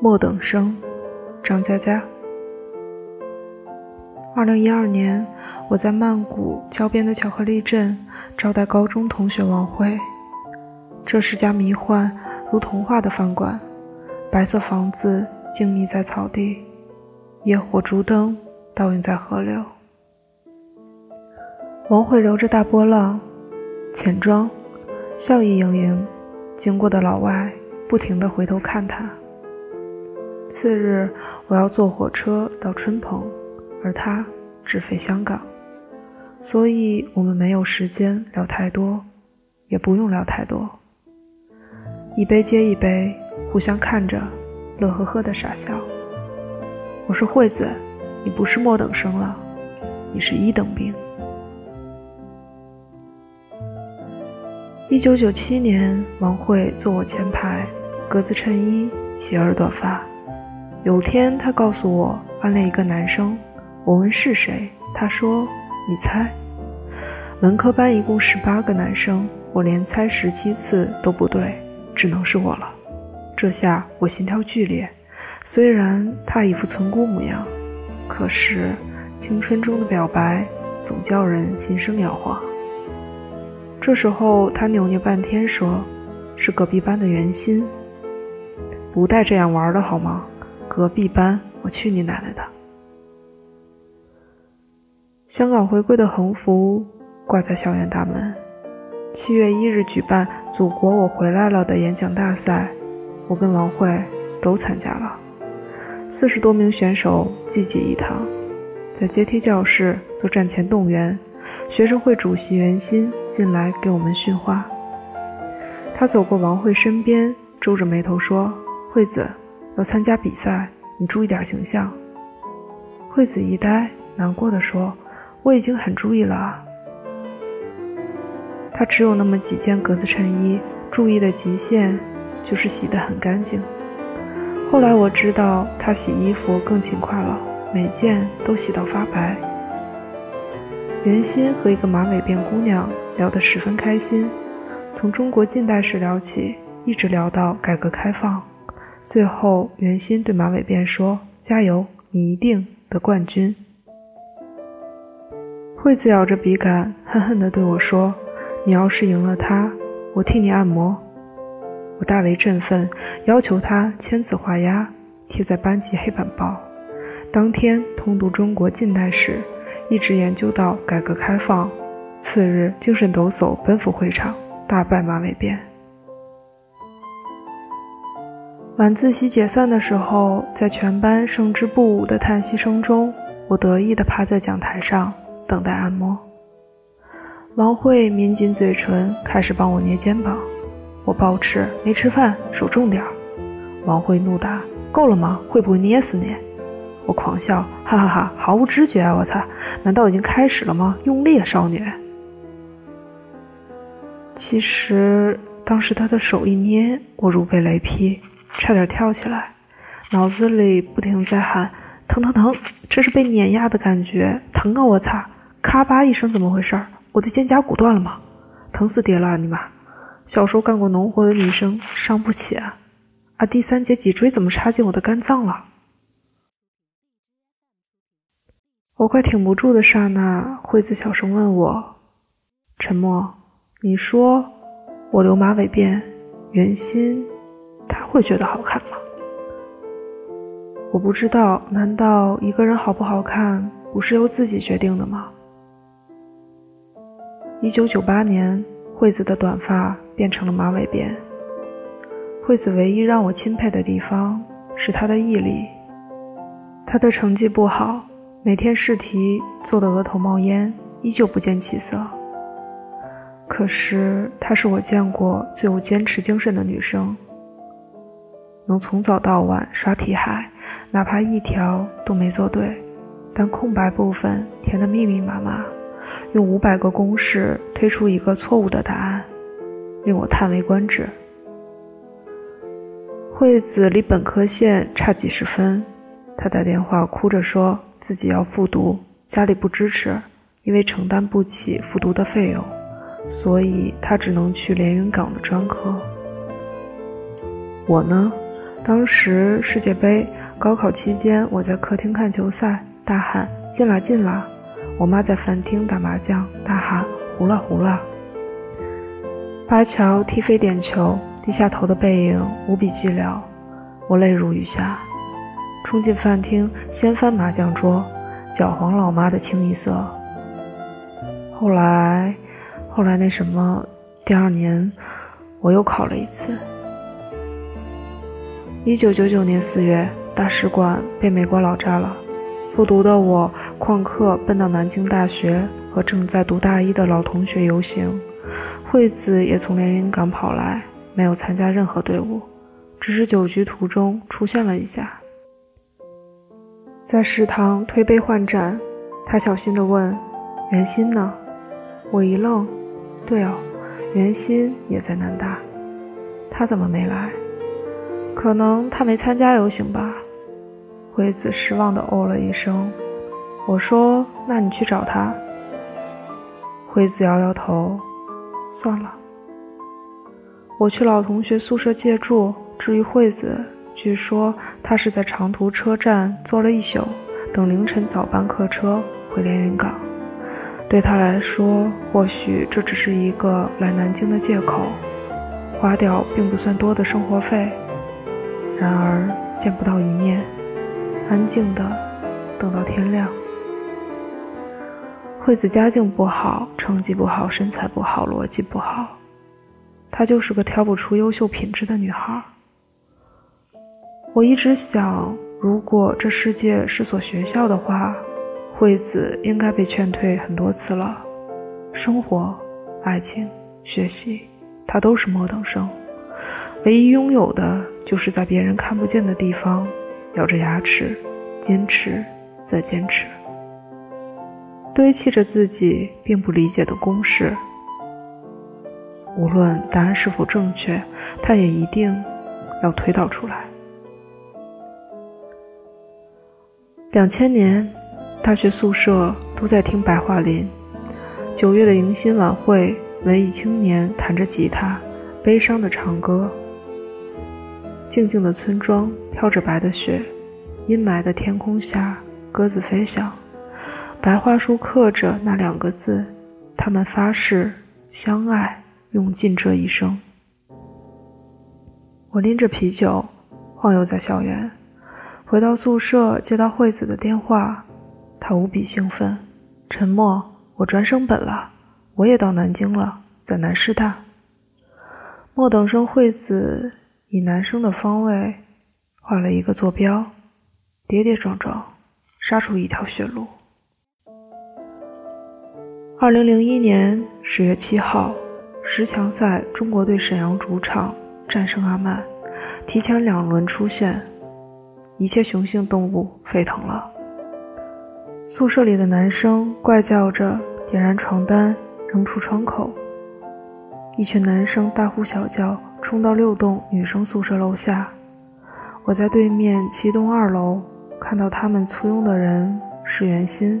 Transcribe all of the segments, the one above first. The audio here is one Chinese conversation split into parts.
莫等生，张嘉佳。二零一二年，我在曼谷郊边的巧克力镇招待高中同学晚会。这是家迷幻如童话的饭馆，白色房子静谧在草地，野火烛灯倒映在河流。王慧留着大波浪，浅妆，笑意盈盈，经过的老外不停地回头看他。次日，我要坐火车到春蓬，而他直飞香港，所以我们没有时间聊太多，也不用聊太多。一杯接一杯，互相看着，乐呵呵的傻笑。我说：“惠子，你不是末等生了，你是一等兵。”一九九七年，王慧坐我前排，格子衬衣，齐耳短发。有天，她告诉我暗恋一个男生。我问是谁，他说：“你猜。”文科班一共十八个男生，我连猜十七次都不对，只能是我了。这下我心跳剧烈。虽然他一副村姑模样，可是青春中的表白总叫人心生摇晃。这时候他扭捏半天，说：“是隔壁班的袁心，不带这样玩的好吗？”隔壁班，我去你奶奶的！香港回归的横幅挂在校园大门。七月一日举办“祖国，我回来了”的演讲大赛，我跟王慧都参加了。四十多名选手济济一堂，在阶梯教室做战前动员。学生会主席袁鑫进来给我们训话。他走过王慧身边，皱着眉头说：“惠子。”要参加比赛，你注意点形象。惠子一呆，难过的说：“我已经很注意了。”他只有那么几件格子衬衣，注意的极限就是洗得很干净。后来我知道他洗衣服更勤快了，每件都洗到发白。袁心和一个马尾辫姑娘聊得十分开心，从中国近代史聊起，一直聊到改革开放。最后，袁心对马尾辫说：“加油，你一定得冠军。”惠子咬着笔杆，恨恨地对我说：“你要是赢了他，我替你按摩。”我大为振奋，要求他签字画押，贴在班级黑板报。当天通读中国近代史，一直研究到改革开放。次日精神抖擞奔赴会场，大败马尾辫。晚自习解散的时候，在全班胜之不武的叹息声中，我得意地趴在讲台上等待按摩。王慧抿紧嘴唇，开始帮我捏肩膀。我暴吃，没吃饭，手重点儿。王慧怒答：“够了吗？会不会捏死你？”我狂笑，哈哈哈，毫无知觉啊！我操，难道已经开始了吗？用力，少女。其实当时他的手一捏，我如被雷劈。差点跳起来，脑子里不停在喊疼疼疼，这是被碾压的感觉，疼啊！我擦，咔吧一声，怎么回事？我的肩胛骨断了吗？疼死爹了！你妈，小时候干过农活的女生伤不起啊！啊，第三节脊椎怎么插进我的肝脏了？我快挺不住的刹那，惠子小声问我：“沉默，你说我留马尾辫，圆心？”他会觉得好看吗？我不知道，难道一个人好不好看不是由自己决定的吗？一九九八年，惠子的短发变成了马尾辫。惠子唯一让我钦佩的地方是她的毅力。她的成绩不好，每天试题做的额头冒烟，依旧不见起色。可是她是我见过最有坚持精神的女生。能从早到晚刷题海，哪怕一条都没做对，但空白部分填得密密麻麻，用五百个公式推出一个错误的答案，令我叹为观止。惠子离本科线差几十分，她打电话哭着说自己要复读，家里不支持，因为承担不起复读的费用，所以她只能去连云港的专科。我呢，当时世界杯高考期间，我在客厅看球赛，大喊进啦进啦；我妈在饭厅打麻将，大喊胡了胡了。巴乔踢飞点球。低下头的背影无比寂寥，我泪如雨下，冲进饭厅，掀翻麻将桌，搅黄老妈的清一色。后来，后来那什么，第二年我又考了一次。一九九九年四月，大使馆被美国佬炸了，复读的我旷课奔到南京大学，和正在读大一的老同学游行。惠子也从连云港跑来。没有参加任何队伍，只是酒局途中出现了一下。在食堂推杯换盏，他小心地问：“袁心呢？”我一愣：“对哦，袁心也在南大，他怎么没来？可能他没参加游行吧。”惠子失望地哦了一声。我说：“那你去找他。”惠子摇摇头：“算了。”我去老同学宿舍借住。至于惠子，据说她是在长途车站坐了一宿，等凌晨早班客车回连云港。对她来说，或许这只是一个来南京的借口，花掉并不算多的生活费。然而见不到一面，安静的等到天亮。惠子家境不好，成绩不好，身材不好，逻辑不好。她就是个挑不出优秀品质的女孩。我一直想，如果这世界是所学校的话，惠子应该被劝退很多次了。生活、爱情、学习，她都是末等生。唯一拥有的，就是在别人看不见的地方，咬着牙齿，坚持再坚持，堆砌着自己并不理解的公式。无论答案是否正确，他也一定要推导出来。两千年，大学宿舍都在听白桦林。九月的迎新晚会，文艺青年弹着吉他，悲伤的唱歌。静静的村庄飘着白的雪，阴霾的天空下，鸽子飞翔。白桦树刻着那两个字：他们发誓相爱。用尽这一生。我拎着啤酒晃悠在校园，回到宿舍接到惠子的电话，她无比兴奋。沉默，我专升本了，我也到南京了，在南师大。末等生惠子以男生的方位画了一个坐标，跌跌撞撞杀出一条血路。二零零一年十月七号。十强赛，中国队沈阳主场战胜阿曼，提前两轮出线，一切雄性动物沸腾了。宿舍里的男生怪叫着，点燃床单扔出窗口。一群男生大呼小叫，冲到六栋女生宿舍楼下。我在对面七栋二楼看到他们簇拥的人是袁心。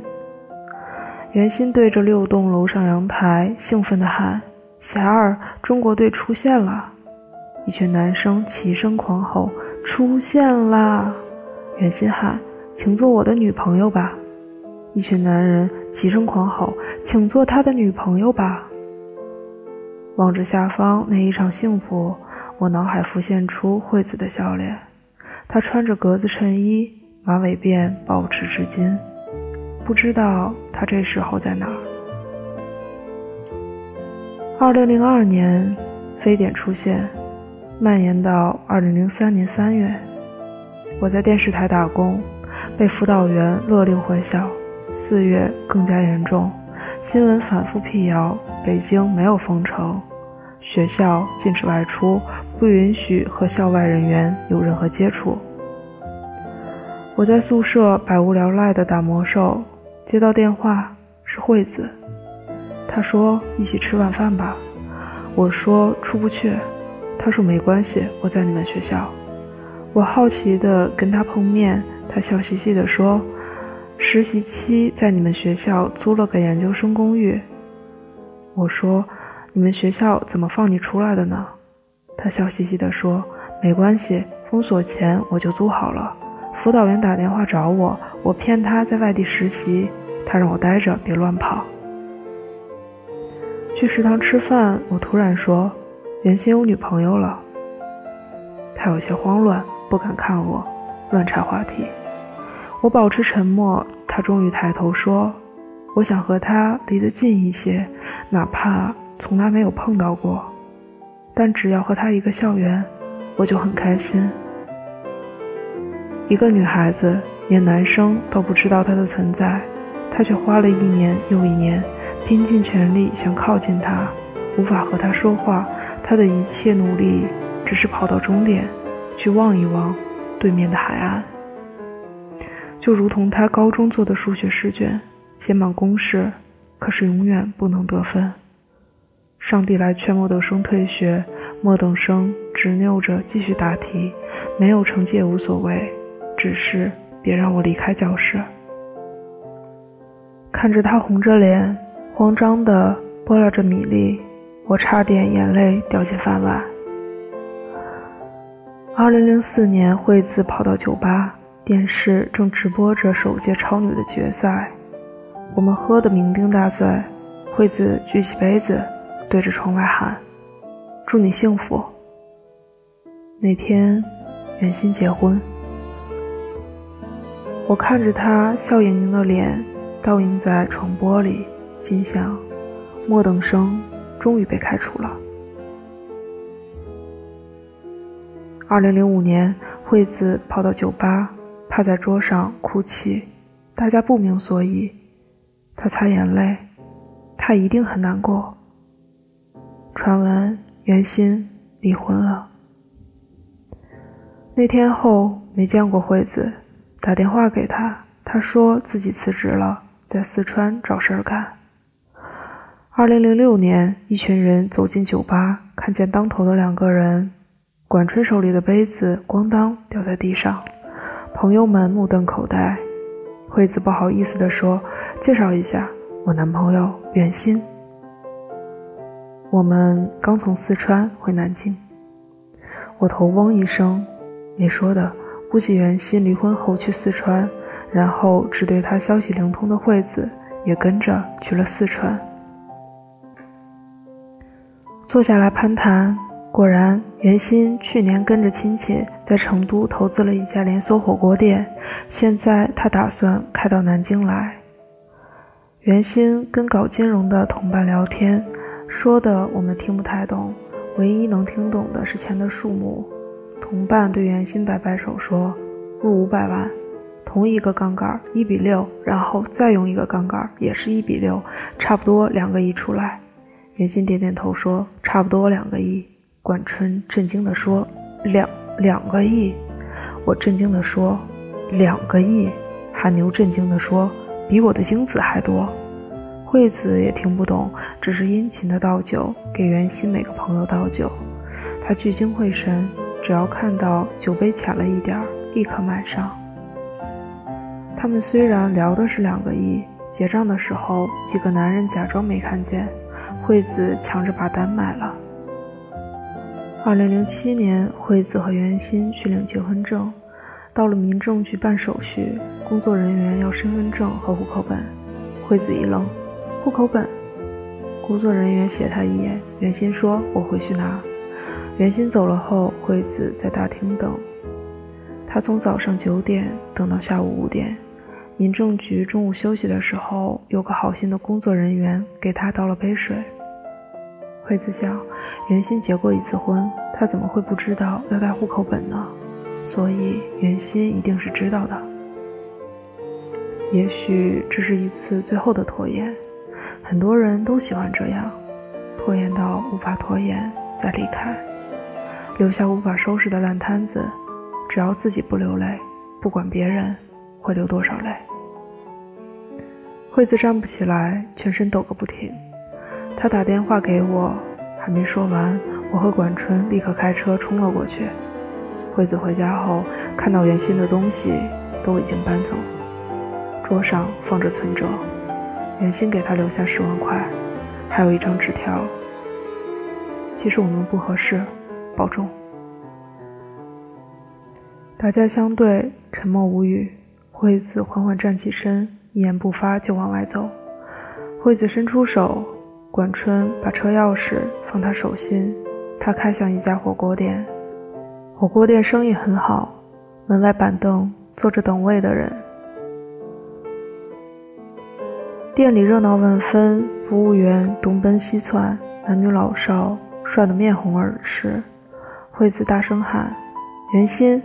袁心对着六栋楼上阳台兴奋地喊。霞儿，中国队出现了！一群男生齐声狂吼：“出现啦！”袁心喊：“请做我的女朋友吧！”一群男人齐声狂吼：“请做他的女朋友吧！”望着下方那一场幸福，我脑海浮现出惠子的笑脸。她穿着格子衬衣，马尾辫保持至今。不知道他这时候在哪儿。二零零二年，非典出现，蔓延到二零零三年三月。我在电视台打工，被辅导员勒令回校。四月更加严重，新闻反复辟谣，北京没有封城，学校禁止外出，不允许和校外人员有任何接触。我在宿舍百无聊赖地打魔兽，接到电话是惠子。他说：“一起吃晚饭吧。”我说：“出不去。”他说：“没关系，我在你们学校。”我好奇的跟他碰面，他笑嘻嘻的说：“实习期在你们学校租了个研究生公寓。”我说：“你们学校怎么放你出来的呢？”他笑嘻嘻的说：“没关系，封锁前我就租好了。辅导员打电话找我，我骗他在外地实习，他让我待着别乱跑。”去食堂吃饭，我突然说：“原先有女朋友了。”他有些慌乱，不敢看我，乱插话题。我保持沉默，他终于抬头说：“我想和他离得近一些，哪怕从来没有碰到过。”但只要和他一个校园，我就很开心。一个女孩子，连男生都不知道他的存在，他却花了一年又一年，拼尽全力想靠近他，无法和他说话。他的一切努力，只是跑到终点，去望一望对面的海岸。就如同他高中做的数学试卷，写满公式，可是永远不能得分。上帝来劝莫等生退学，莫等生执拗着继续答题，没有成绩也无所谓，只是别让我离开教室。看着他红着脸，慌张地剥拉着米粒，我差点眼泪掉进饭碗。二零零四年，惠子跑到酒吧，电视正直播着首届超女的决赛，我们喝得酩酊大醉，惠子举起杯子。对着窗外喊：“祝你幸福。”那天，袁心结婚。我看着他笑盈盈的脸倒映在窗玻璃，心想：莫等生终于被开除了。二零零五年，惠子跑到酒吧，趴在桌上哭泣，大家不明所以。他擦眼泪，他一定很难过。传闻袁心离婚了。那天后没见过惠子，打电话给他，他说自己辞职了，在四川找事儿干。二零零六年，一群人走进酒吧，看见当头的两个人，管春手里的杯子咣当掉在地上，朋友们目瞪口呆。惠子不好意思地说：“介绍一下，我男朋友袁心。”我们刚从四川回南京，我头嗡一声，你说的。估计袁心离婚后去四川，然后只对他消息灵通的惠子也跟着去了四川。坐下来攀谈，果然袁心去年跟着亲戚在成都投资了一家连锁火锅店，现在他打算开到南京来。袁心跟搞金融的同伴聊天。说的我们听不太懂，唯一能听懂的是钱的数目。同伴对袁鑫摆摆手说：“入五百万，同一个杠杆一比六，然后再用一个杠杆也是一比六，差不多两个亿出来。”袁鑫点点头说：“差不多两个亿。”管春震惊地说：“两两个亿？”我震惊地说：“两个亿？”韩牛震惊地说：“比我的精子还多。”惠子也听不懂，只是殷勤的倒酒，给袁鑫每个朋友倒酒。他聚精会神，只要看到酒杯浅了一点，立刻满上。他们虽然聊的是两个亿，结账的时候几个男人假装没看见，惠子抢着把单买了。二零零七年，惠子和袁心去领结婚证，到了民政局办手续，工作人员要身份证和户口本，惠子一愣。户口本，工作人员斜他一眼。袁心说：“我回去拿。”袁心走了后，惠子在大厅等。他从早上九点等到下午五点。民政局中午休息的时候，有个好心的工作人员给他倒了杯水。惠子想，袁心结过一次婚，他怎么会不知道要带户口本呢？所以袁心一定是知道的。也许这是一次最后的拖延。很多人都喜欢这样，拖延到无法拖延再离开，留下无法收拾的烂摊子。只要自己不流泪，不管别人会流多少泪。惠子站不起来，全身抖个不停。他打电话给我，还没说完，我和管春立刻开车冲了过去。惠子回家后，看到袁心的东西都已经搬走，桌上放着存折，袁心给他留下十万块，还有一张纸条。其实我们不合适，保重。大家相对沉默无语，惠子缓缓站起身，一言不发就往外走。惠子伸出手，管春把车钥匙放他手心，他开向一家火锅店。火锅店生意很好，门外板凳坐着等位的人。店里热闹万分，服务员东奔西窜，男女老少帅得面红耳赤。惠子大声喊：“袁心！”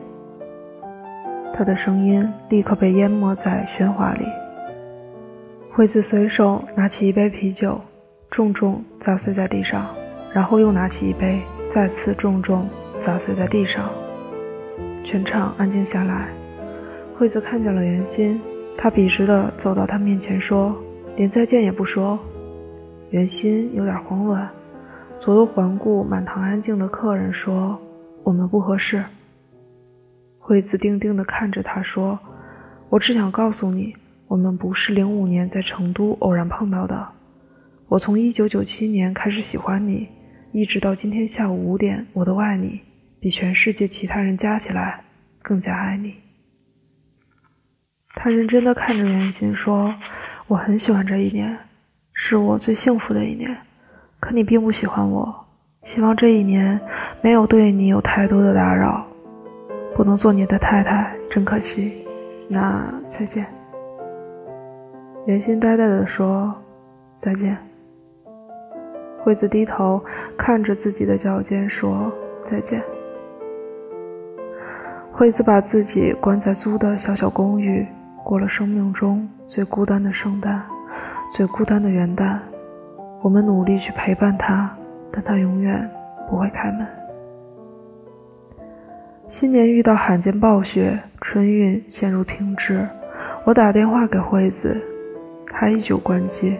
他的声音立刻被淹没在喧哗里。惠子随手拿起一杯啤酒，重重砸碎在地上，然后又拿起一杯，再次重重。砸碎在地上，全场安静下来。惠子看见了袁心，他笔直地走到他面前说：“连再见也不说。”袁心有点慌乱，左右环顾满堂安静的客人，说：“我们不合适。”惠子定定地看着他说：“我只想告诉你，我们不是零五年在成都偶然碰到的。我从一九九七年开始喜欢你，一直到今天下午五点，我都爱你。”比全世界其他人加起来更加爱你。他认真的看着袁心说：“我很喜欢这一年，是我最幸福的一年。可你并不喜欢我，希望这一年没有对你有太多的打扰。不能做你的太太，真可惜。那再见。”袁心呆呆的说：“再见。”惠子低头看着自己的脚尖说：“再见。”惠子把自己关在租的小小公寓，过了生命中最孤单的圣诞，最孤单的元旦。我们努力去陪伴他，但他永远不会开门。新年遇到罕见暴雪，春运陷入停滞。我打电话给惠子，她依旧关机。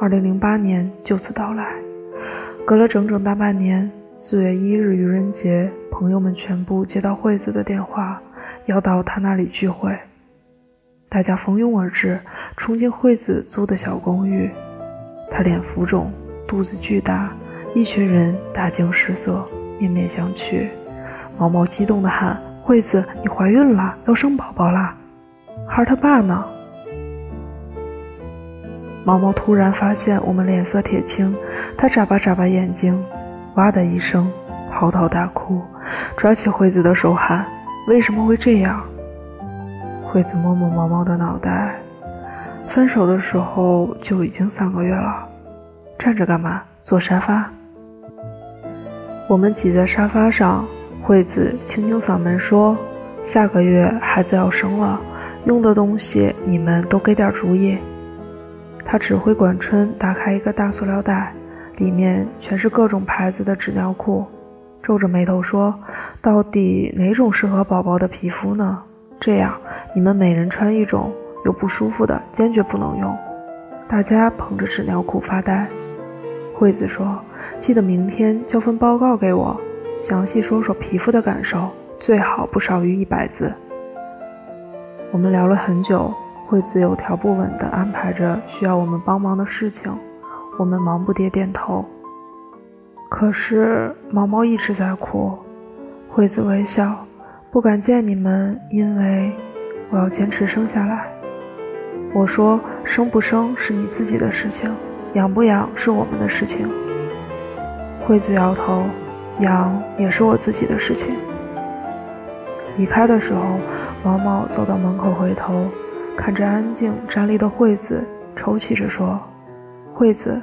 二零零八年就此到来，隔了整整大半年。四月一日愚人节。朋友们全部接到惠子的电话，要到他那里聚会。大家蜂拥而至，冲进惠子租的小公寓。他脸浮肿，肚子巨大，一群人大惊失色，面面相觑。毛毛激动地喊：“惠子，你怀孕了，要生宝宝啦！孩他爸呢？”毛毛突然发现我们脸色铁青，他眨巴眨巴眼睛，哇的一声，嚎啕大哭。抓起惠子的手喊：“为什么会这样？”惠子摸摸毛毛的脑袋，分手的时候就已经三个月了。站着干嘛？坐沙发。我们挤在沙发上，惠子清清嗓门说：“下个月孩子要生了，用的东西你们都给点主意。”他指挥管春打开一个大塑料袋，里面全是各种牌子的纸尿裤。皱着眉头说：“到底哪种适合宝宝的皮肤呢？这样，你们每人穿一种，有不舒服的坚决不能用。”大家捧着纸尿裤发呆。惠子说：“记得明天交份报告给我，详细说说皮肤的感受，最好不少于一百字。”我们聊了很久，惠子有条不紊地安排着需要我们帮忙的事情，我们忙不迭点头。可是毛毛一直在哭，惠子微笑，不敢见你们，因为我要坚持生下来。我说生不生是你自己的事情，养不养是我们的事情。惠子摇头，养也是我自己的事情。离开的时候，毛毛走到门口，回头看着安静站立的惠子，抽泣着说：“惠子，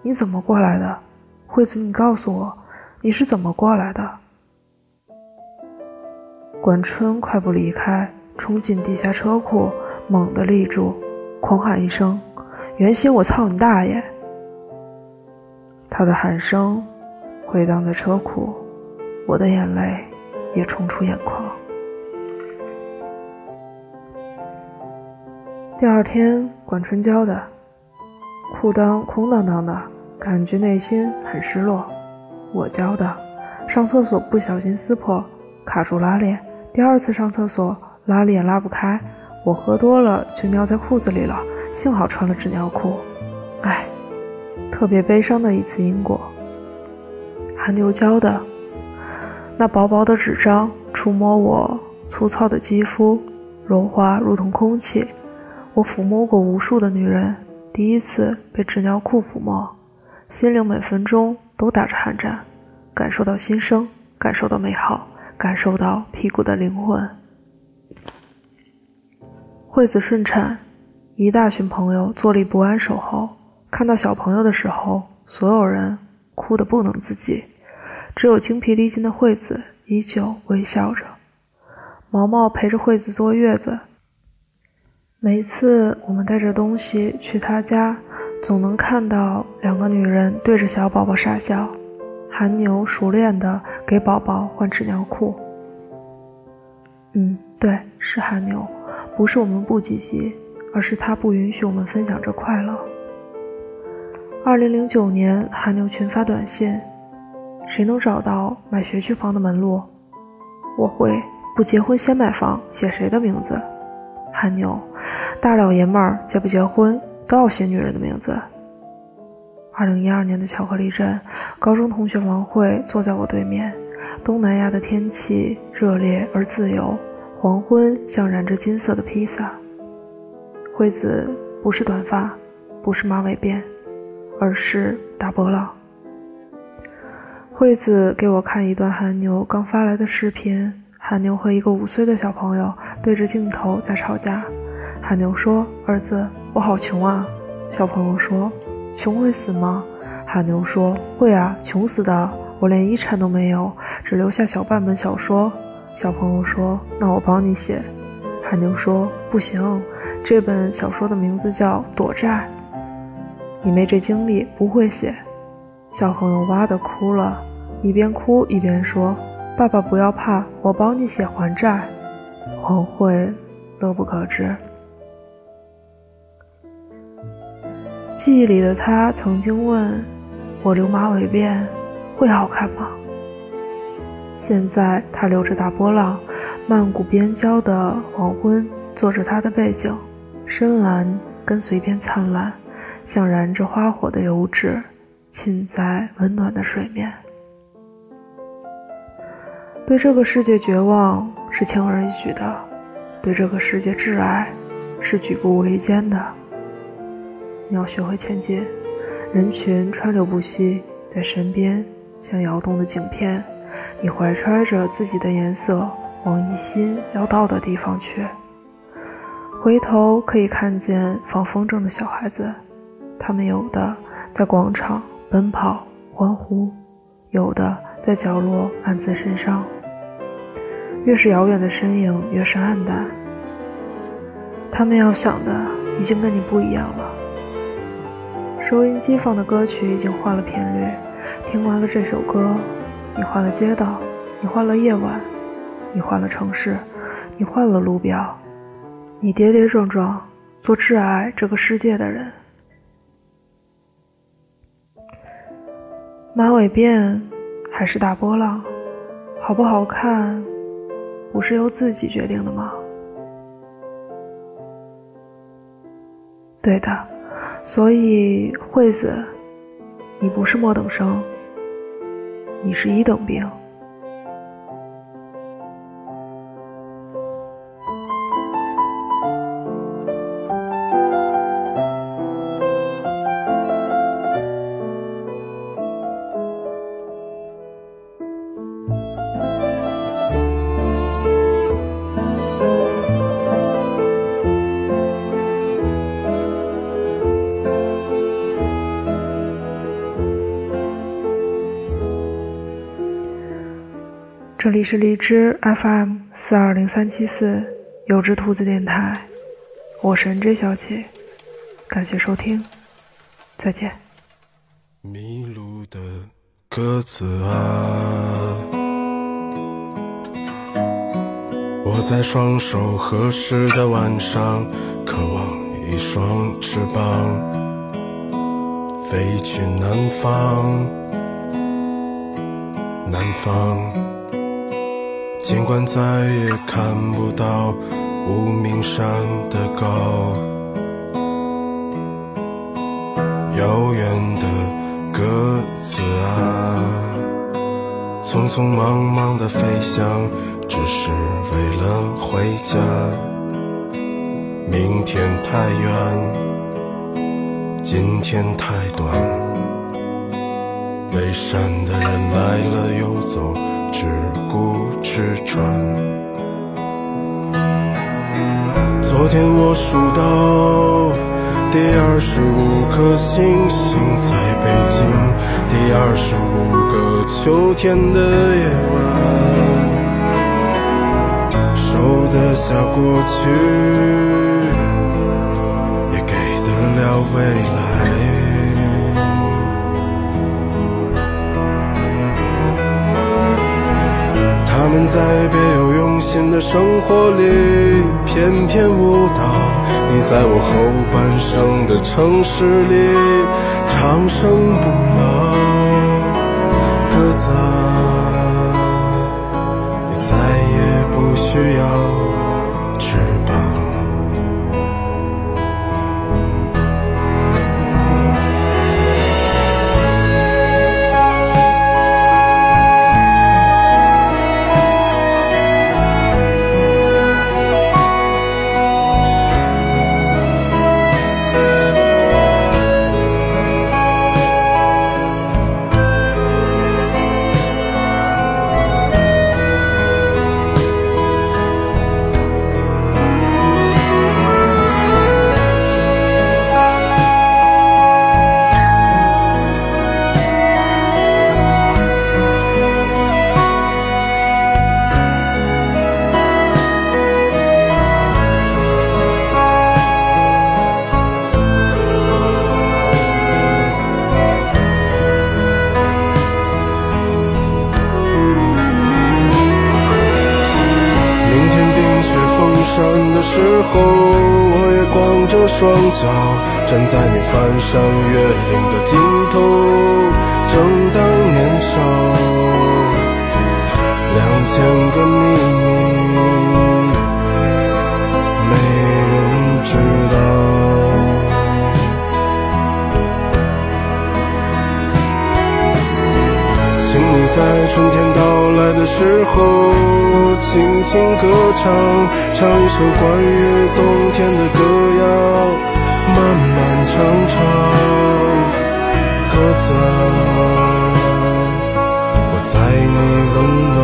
你怎么过来的？”惠子，你告诉我，你是怎么过来的？管春快步离开，冲进地下车库，猛地立住，狂喊一声：“袁心，我操你大爷！”他的喊声回荡在车库，我的眼泪也冲出眼眶。第二天，管春娇的，裤裆空荡荡的。感觉内心很失落。我教的，上厕所不小心撕破，卡住拉链。第二次上厕所拉链拉不开，我喝多了就尿在裤子里了，幸好穿了纸尿裤。唉，特别悲伤的一次因果。含牛胶的，那薄薄的纸张触摸我粗糙的肌肤，柔滑如同空气。我抚摸过无数的女人，第一次被纸尿裤抚摸，心灵每分钟都打着寒战，感受到新生，感受到美好，感受到屁股的灵魂。惠子顺产，一大群朋友坐立不安守候，看到小朋友的时候，所有人哭得不能自己。只有精疲力尽的惠子依旧微笑着。毛毛陪着惠子坐月子。每一次我们带着东西去他家，总能看到两个女人对着小宝宝傻笑。韩牛熟练地给宝宝换纸尿裤。嗯，对，是韩牛，不是我们不积极，而是他不允许我们分享这快乐。二零零九年，韩牛群发短信。谁能找到买学区房的门路？我会不结婚先买房，写谁的名字？韩牛，大老爷们儿结不结婚都要写女人的名字。二零一二年的巧克力镇，高中同学王慧坐在我对面。东南亚的天气热烈而自由，黄昏像染着金色的披萨。惠子不是短发，不是马尾辫，而是大波浪。惠子给我看一段韩牛刚发来的视频，韩牛和一个五岁的小朋友对着镜头在吵架。韩牛说：“儿子，我好穷啊。”小朋友说：“穷会死吗？”韩牛说：“会啊，穷死的。我连遗产都没有，只留下小半本小说。”小朋友说：“那我帮你写。”韩牛说：“不行，这本小说的名字叫《躲债》，你没这精力，不会写。”小朋友哇的哭了。一边哭一边说：“爸爸不要怕，我帮你写还债。”黄慧乐不可支。记忆里的他曾经问我：“留马尾辫会好看吗？”现在他留着大波浪，曼谷边郊的黄昏做着他的背景，深蓝跟随便灿烂，像燃着花火的油脂浸在温暖的水面。对这个世界绝望是轻而易举的，对这个世界挚爱是举步维艰的。你要学会前进，人群川流不息，在身边像摇动的景片。你怀揣着自己的颜色，往一心要到的地方去。回头可以看见放风筝的小孩子，他们有的在广场奔跑欢呼，有的在角落暗自神伤。越是遥远的身影，越是暗淡。他们要想的已经跟你不一样了。收音机放的歌曲已经换了频率，听完了这首歌，你换了街道，你换了夜晚，你换了城市，你换了路标，你跌跌撞撞做挚爱这个世界的人。马尾辫还是大波浪，好不好看？不是由自己决定的吗？对的，所以惠子，你不是末等生，你是一等兵。这里是荔枝 FM 四二零三七四有只兔子电台，我是 NJ 小姐，感谢收听，再见。迷路的鸽子啊，我在双手合十的晚上，渴望一双翅膀，飞去南方。南方，尽管再也看不到无名山的高，遥远的鸽子啊，匆匆忙忙的飞翔，只是为了回家。明天太远，今天太短。背山的人来了又走，只顾吃穿。昨天我数到第二十五颗星星在北京，第二十五个秋天的夜晚，收得下过去，也给得了未来。在别有用心的生活里翩翩舞蹈，你在我后半生的城市里长生不老，鸽子春天到来的时候，轻轻歌唱，唱一首关于冬天的歌谣，漫漫长长。鸽子啊，我在你温暖